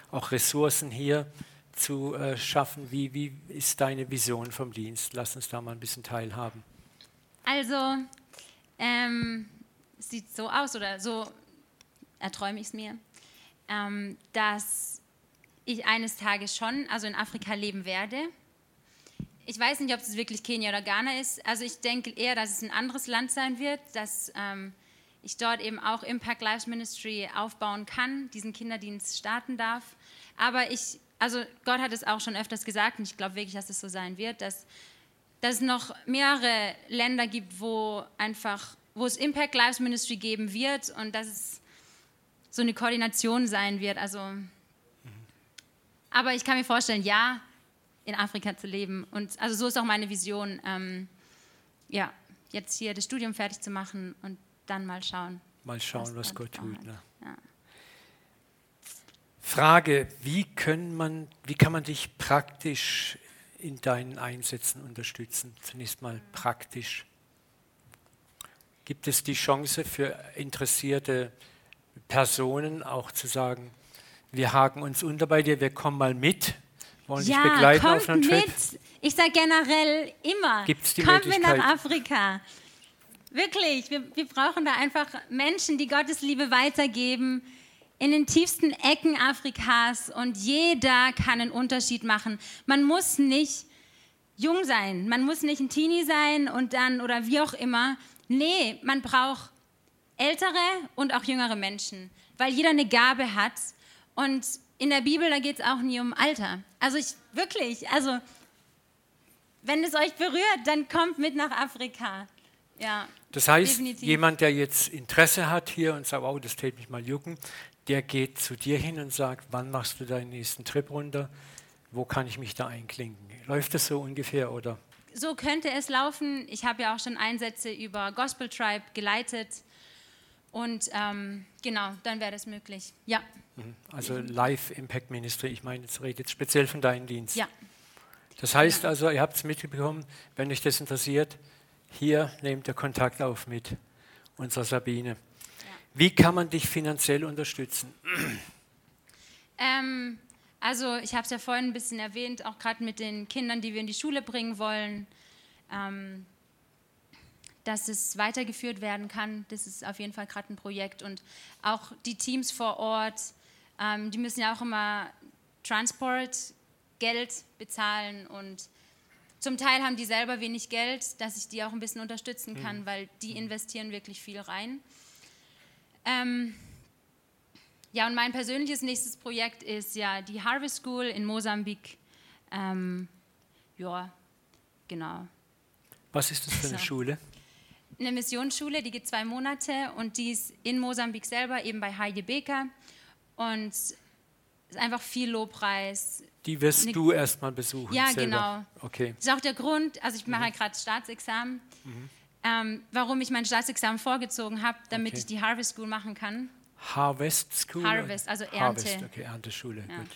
auch Ressourcen hier zu äh, schaffen? Wie, wie ist deine Vision vom Dienst? Lass uns da mal ein bisschen teilhaben. Also, ähm, sieht so aus oder so erträume ich es mir, ähm, dass ich eines Tages schon, also in Afrika leben werde. ich weiß nicht, ob es wirklich Kenia oder Ghana ist. Also ich denke eher, dass es ein anderes Land sein wird, dass ähm, ich dort eben auch Impact Lives Ministry aufbauen kann, diesen Kinderdienst starten darf. Aber ich, also Gott hat es auch schon öfters gesagt und ich glaube wirklich, dass es so sein wird, dass, dass es noch mehrere Länder gibt, wo einfach, wo es Impact Lives Ministry geben wird und dass es so eine Koordination sein wird. Also, aber ich kann mir vorstellen, ja, in Afrika zu leben. Und also so ist auch meine Vision, ähm, ja, jetzt hier das Studium fertig zu machen und dann mal schauen. Mal schauen, was, dann Gott tut. Ne? Ja. Frage, wie, können man, wie kann man dich praktisch in deinen Einsätzen unterstützen? Zunächst mal praktisch. Gibt es die Chance für interessierte Personen auch zu sagen, wir haken uns unter bei dir, wir kommen mal mit, wollen dich Ja, begleiten kommt auf einen Trip? mit. Ich sage generell immer, Gibt's die kommt mit Möglichkeit? nach Afrika. Wirklich, wir, wir brauchen da einfach Menschen, die Gottes Liebe weitergeben in den tiefsten Ecken Afrikas und jeder kann einen Unterschied machen. Man muss nicht jung sein, man muss nicht ein Teenie sein und dann oder wie auch immer. Nee, man braucht ältere und auch jüngere Menschen, weil jeder eine Gabe hat. Und in der Bibel, da geht es auch nie um Alter. Also ich wirklich, also wenn es euch berührt, dann kommt mit nach Afrika. Ja. Das heißt, Definitiv. jemand, der jetzt Interesse hat hier und sagt, wow, das täte mich mal jucken, der geht zu dir hin und sagt, wann machst du deinen nächsten Trip runter? Wo kann ich mich da einklinken? Läuft das so ungefähr oder? So könnte es laufen. Ich habe ja auch schon Einsätze über Gospel Tribe geleitet. Und ähm, genau, dann wäre das möglich. Ja, Also Live Impact Ministry, ich meine, jetzt rede jetzt speziell von deinem Dienst. ja. Das heißt also, ihr habt es mitbekommen, wenn euch das interessiert, hier nehmt ihr Kontakt auf mit unserer Sabine. Wie kann man dich finanziell unterstützen? Ähm, also ich habe es ja vorhin ein bisschen erwähnt, auch gerade mit den Kindern, die wir in die Schule bringen wollen, ähm, dass es weitergeführt werden kann. Das ist auf jeden Fall gerade ein Projekt. Und auch die Teams vor Ort, ähm, die müssen ja auch immer Transportgeld bezahlen und zum Teil haben die selber wenig Geld, dass ich die auch ein bisschen unterstützen kann, weil die investieren wirklich viel rein. Ähm, ja, und mein persönliches nächstes Projekt ist ja die Harvest School in Mosambik. Ähm, ja, genau. Was ist das für eine So. Schule? Eine Missionsschule, die geht zwei Monate und die ist in Mosambik selber, eben bei Heidi Beker. Und es ist einfach viel Lobpreis. Die wirst Ne- du erstmal besuchen. Ja, selber. genau. Okay. Das ist auch der Grund, also ich mache ja gerade Staatsexamen, ähm, warum ich mein Staatsexamen vorgezogen habe, damit Okay. ich die Harvest School machen kann. Harvest School? Harvest, also Ernte. Harvest, okay, Ernteschule, Ja. gut.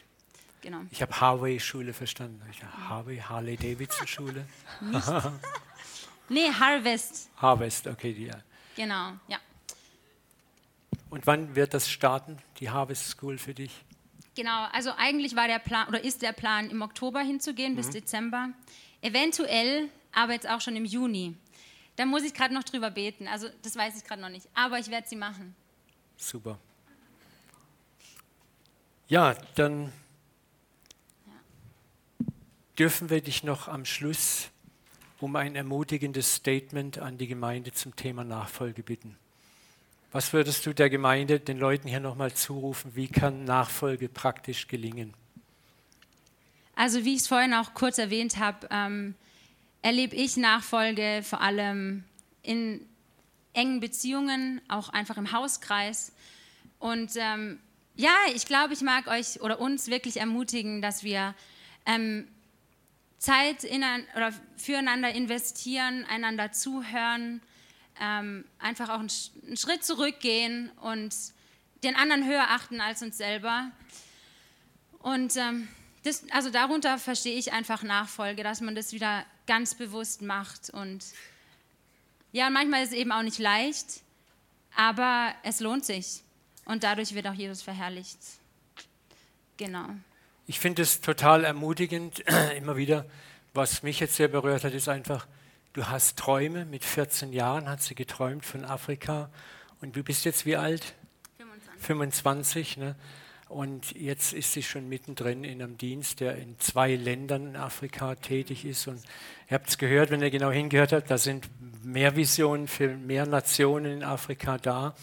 Genau. Ich habe Harvey-Schule verstanden. Ich dachte, Harvey, Harley-Davidson-Schule? Nee, Harvest, Harvest, okay. Die, ja. genau, ja. Und wann wird das starten, die Harvest School für dich? Genau, also eigentlich war der Plan oder ist der Plan im Oktober hinzugehen bis Dezember. Eventuell, aber jetzt auch schon im Juni. Da muss ich gerade noch drüber beten. Also das weiß ich gerade noch nicht. Aber ich werde sie machen. Super. Ja, dann dürfen wir dich noch am Schluss um ein ermutigendes Statement an die Gemeinde zum Thema Nachfolge bitten. Was würdest du der Gemeinde, den Leuten hier nochmal zurufen? Wie kann Nachfolge praktisch gelingen? Also wie ich es vorhin auch kurz erwähnt habe, ähm, erlebe ich Nachfolge vor allem in engen Beziehungen, auch einfach im Hauskreis. Und ähm, ja, ich glaube, ich mag euch oder uns wirklich ermutigen, dass wir ähm, Zeit in, oder füreinander investieren, einander zuhören, ähm, einfach auch einen, einen Schritt zurückgehen und den anderen höher achten als uns selber. Und ähm, das, also darunter verstehe ich einfach Nachfolge, dass man das wieder ganz bewusst macht. Und ja, manchmal ist es eben auch nicht leicht, aber es lohnt sich. Und dadurch wird auch Jesus verherrlicht. Genau. Ich finde es total ermutigend, immer wieder. Was mich jetzt sehr berührt hat, ist einfach, du hast Träume. Mit 14 Jahren hat sie geträumt von Afrika. Und du bist jetzt wie alt? 25. 25. Ne? Und jetzt ist sie schon mittendrin in einem Dienst, der in zwei Ländern in Afrika tätig ist. Und ihr habt es gehört, wenn ihr genau hingehört habt, da sind mehr Visionen für mehr Nationen in Afrika da.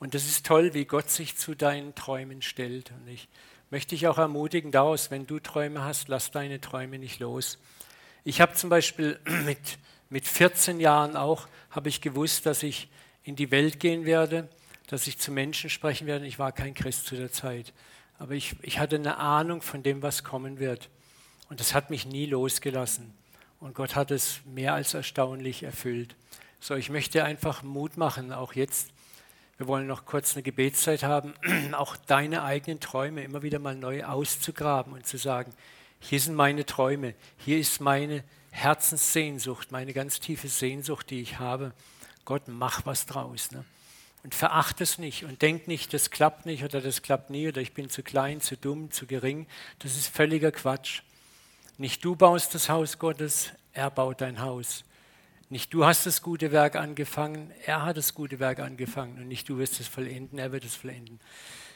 Und das ist toll, wie Gott sich zu deinen Träumen stellt. Und ich möchte dich auch ermutigen, daraus, wenn du Träume hast, lass deine Träume nicht los. Ich habe zum Beispiel mit, mit 14 Jahren auch, habe ich gewusst, dass ich in die Welt gehen werde dass ich zu Menschen sprechen werde. Ich war kein Christ zu der Zeit, aber ich, ich hatte eine Ahnung von dem, was kommen wird. Und das hat mich nie losgelassen. Und Gott hat es mehr als erstaunlich erfüllt. So, ich möchte einfach Mut machen, auch jetzt. Wir wollen noch kurz eine Gebetszeit haben, auch deine eigenen Träume immer wieder mal neu auszugraben und zu sagen, hier sind meine Träume, hier ist meine Herzenssehnsucht, meine ganz tiefe Sehnsucht, die ich habe. Gott, mach was draus. Ne? Und verachte es nicht und denk nicht, das klappt nicht oder das klappt nie oder ich bin zu klein, zu dumm, zu gering. Das ist völliger Quatsch. Nicht du baust das Haus Gottes, er baut dein Haus. Nicht du hast das gute Werk angefangen, er hat das gute Werk angefangen und nicht du wirst es vollenden, er wird es vollenden.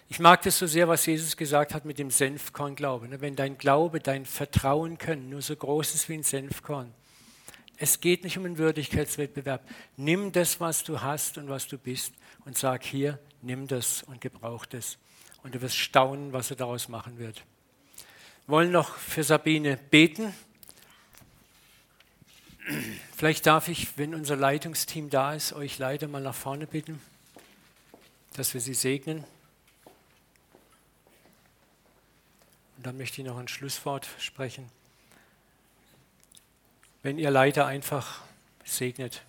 Ich mag das so sehr, was Jesus gesagt hat mit dem Senfkorn-Glauben. Ne? Wenn dein Glaube, dein Vertrauen können nur so groß ist wie ein Senfkorn, es geht nicht um einen Würdigkeitswettbewerb. Nimm das, was du hast und was du bist und sag hier, nimm das und gebrauch das. Und du wirst staunen, was er daraus machen wird. Wir wollen noch für Sabine beten. Vielleicht darf ich, wenn unser Leitungsteam da ist, euch leider mal nach vorne bitten, dass wir sie segnen. Und dann möchte ich noch ein Schlusswort sprechen wenn ihr Leiter einfach segnet.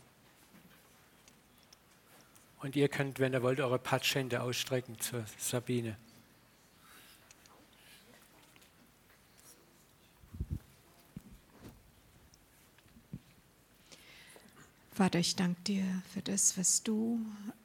Und ihr könnt, wenn ihr wollt, eure Patschhände ausstrecken zur Sabine. Vater, ich danke dir für das, was du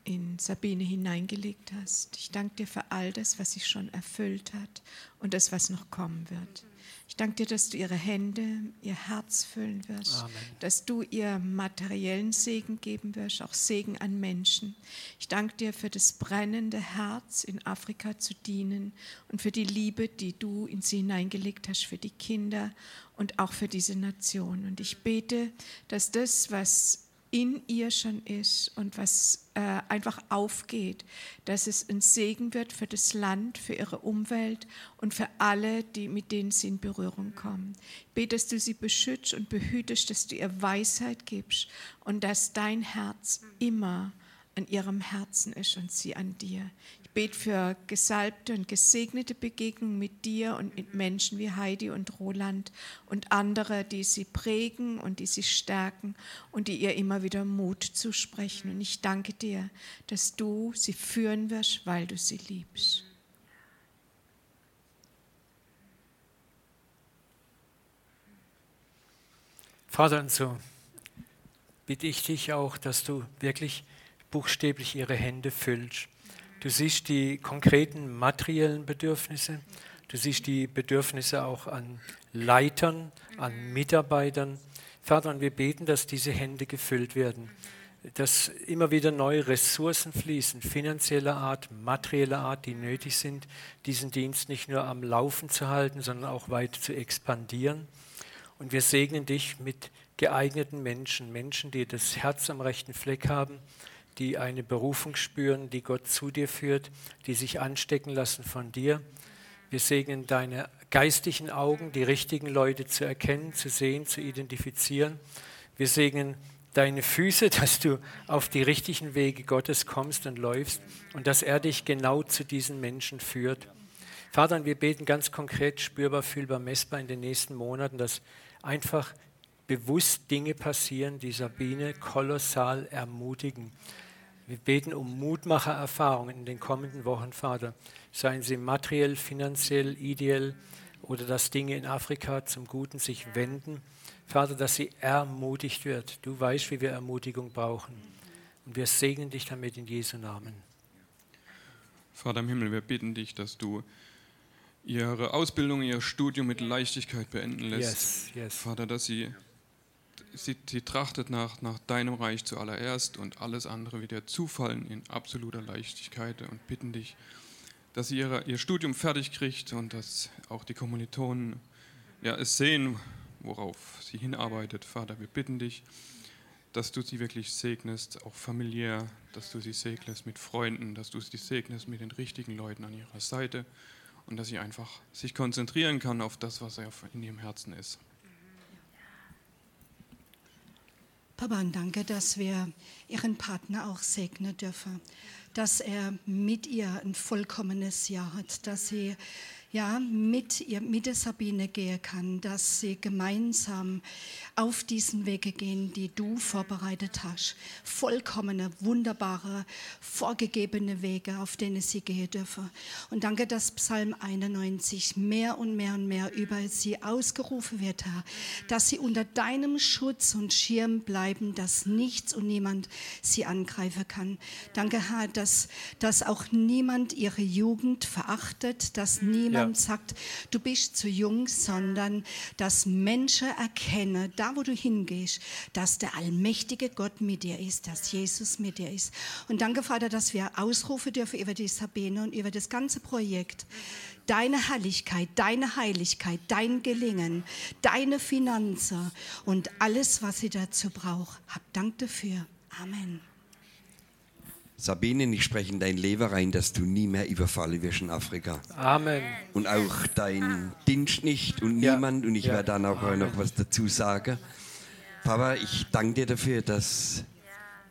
in Sabine hineingelegt hast. Ich danke dir für all das, was sich schon erfüllt hat und das, was noch kommen wird. Ich danke dir, dass du ihre Hände, ihr Herz füllen wirst, Amen. dass du ihr materiellen Segen geben wirst, auch Segen an Menschen. Ich danke dir für das brennende Herz, in Afrika zu dienen und für die Liebe, die du in sie hineingelegt hast, für die Kinder und auch für diese Nation. Und ich bete, dass das, was in ihr schon ist und was äh, einfach aufgeht, dass es ein Segen wird für das Land, für ihre Umwelt und für alle, die, mit denen sie in Berührung kommen. Ich bete, dass du sie beschützt und behütest, dass du ihr Weisheit gibst und dass dein Herz immer an ihrem Herzen ist und sie an dir bete für gesalbte und gesegnete Begegnungen mit dir und mit Menschen wie Heidi und Roland und andere, die sie prägen und die sie stärken und die ihr immer wieder Mut zusprechen. Und ich danke dir, dass du sie führen wirst, weil du sie liebst. Vater, und so bitte ich dich auch, dass du wirklich buchstäblich ihre Hände füllst Du siehst die konkreten materiellen Bedürfnisse. Du siehst die Bedürfnisse auch an Leitern, an Mitarbeitern. Vater, und wir beten, dass diese Hände gefüllt werden, dass immer wieder neue Ressourcen fließen, finanzieller Art, materieller Art, die nötig sind, diesen Dienst nicht nur am Laufen zu halten, sondern auch weiter zu expandieren. Und wir segnen dich mit geeigneten Menschen, Menschen, die das Herz am rechten Fleck haben, die eine Berufung spüren, die Gott zu dir führt, die sich anstecken lassen von dir. Wir segnen deine geistigen Augen, die richtigen Leute zu erkennen, zu sehen, zu identifizieren. Wir segnen deine Füße, dass du auf die richtigen Wege Gottes kommst und läufst und dass er dich genau zu diesen Menschen führt. Vater, wir beten ganz konkret, spürbar, fühlbar, messbar in den nächsten Monaten, dass einfach bewusst Dinge passieren, die Sabine kolossal ermutigen. Wir beten um Mutmachererfahrungen in den kommenden Wochen, Vater. Seien sie materiell, finanziell, ideell oder dass Dinge in Afrika zum Guten sich wenden. Vater, dass sie ermutigt wird. Du weißt, wie wir Ermutigung brauchen. Und wir segnen dich damit in Jesu Namen. Vater im Himmel, wir bitten dich, dass du ihre Ausbildung, ihr Studium mit Leichtigkeit beenden lässt. Yes, yes. Vater, dass sie sie, sie trachtet nach, nach deinem Reich zuallererst und alles andere wird ihr zufallen in absoluter Leichtigkeit und bitten dich, dass sie ihre, ihr Studium fertig kriegt und dass auch die Kommilitonen ja, es sehen, worauf sie hinarbeitet. Vater, wir bitten dich, dass du sie wirklich segnest, auch familiär, dass du sie segnest mit Freunden, dass du sie segnest mit den richtigen Leuten an ihrer Seite und dass sie einfach sich konzentrieren kann auf das, was in ihrem Herzen ist. Papa, danke, dass wir Ihren Partner auch segnen dürfen, dass er mit ihr ein vollkommenes Jahr hat, dass sie ja, mit, ihr, mit der Sabine gehen kann, dass sie gemeinsam auf diesen Wege gehen, die du vorbereitet hast. Vollkommene, wunderbare, vorgegebene Wege, auf denen sie gehen dürfen. Und danke, dass Psalm 91 mehr und mehr und mehr über sie ausgerufen wird, Herr, dass sie unter deinem Schutz und Schirm bleiben, dass nichts und niemand sie angreifen kann. Danke, Herr, dass, dass auch niemand ihre Jugend verachtet, dass niemand ja. sagt, du bist zu jung, sondern dass Menschen erkennen, wo du hingehst, dass der allmächtige Gott mit dir ist, dass Jesus mit dir ist. Und danke, Vater, dass wir ausrufen dürfen über die Sabine und über das ganze Projekt. Deine Herrlichkeit, deine Heiligkeit, dein Gelingen, deine Finanzen und alles, was sie dazu braucht. Hab Dank dafür. Amen. Sabine, ich spreche in dein Leben rein, dass du nie mehr überfallen wirst in Afrika. Amen. Und auch dein Dienst nicht und ja. niemand. Und ich ja. werde dann auch Amen. noch was dazu sagen. Papa, ich danke dir dafür, dass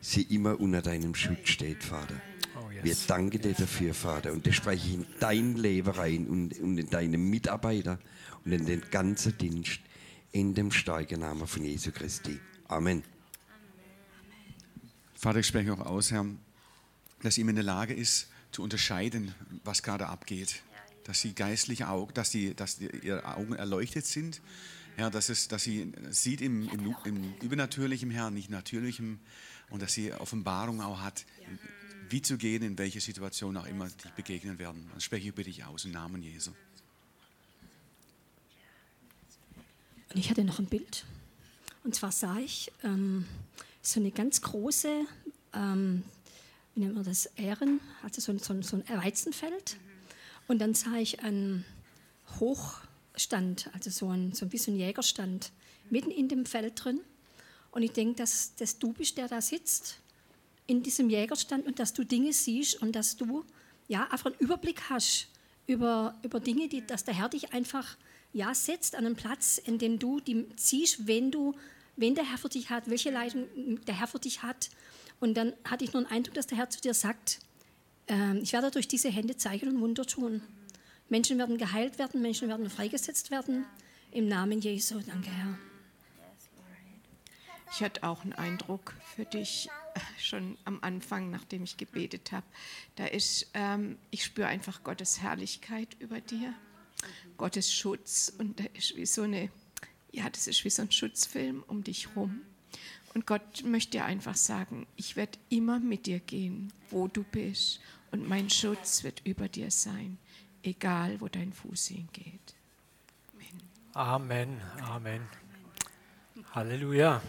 sie immer unter deinem Schutz steht, Vater. Oh, yes. Wir danken dir dafür, Vater. Und das spreche ich in dein Leben rein und, und in deine Mitarbeiter und in den ganzen Dienst in dem starken Namen von Jesu Christi. Amen. Vater, ich spreche auch aus, Herr, dass sie immer in der Lage ist, zu unterscheiden, was gerade abgeht. Dass sie geistliche Augen, dass, die, dass die, ihre Augen erleuchtet sind. Ja, dass, es, dass sie sieht im, im, im Übernatürlichen, Herrn, nicht Natürlichem. Und dass sie Offenbarung auch hat, wie zu gehen, in welche Situation auch immer die begegnen werden. Dann spreche ich über dich aus im Namen Jesu. Und ich hatte noch ein Bild. Und zwar sah ich ähm, so eine ganz große ähm, wie nennt man das, Ähren, also so, so, so ein Weizenfeld. Und dann sah ich einen Hochstand, also so ein, so ein bisschen Jägerstand, mitten in dem Feld drin. Und ich denke, dass, dass du bist, der da sitzt, in diesem Jägerstand und dass du Dinge siehst und dass du ja, einfach einen Überblick hast über, über Dinge, die, dass der Herr dich einfach ja, setzt an einen Platz, in dem du die siehst, wenn du, wen der Herr für dich hat, welche Leitung der Herr für dich hat und dann hatte ich nur den Eindruck, dass der Herr zu dir sagt, äh, ich werde durch diese Hände Zeichen und Wunder tun. Menschen werden geheilt werden, Menschen werden freigesetzt werden. Im Namen Jesu. Danke, Herr. Ich hatte auch einen Eindruck für dich äh, schon am Anfang, nachdem ich gebetet habe. Da ist, ähm, ich spüre einfach Gottes Herrlichkeit über dir, Gottes Schutz und da ist wie so eine, ja, das ist wie so ein Schutzfilm um dich rum. Und Gott möchte einfach sagen, ich werde immer mit dir gehen, wo du bist. Und mein Schutz wird über dir sein, egal wo dein Fuß hingeht. Amen. Amen. Amen. Halleluja.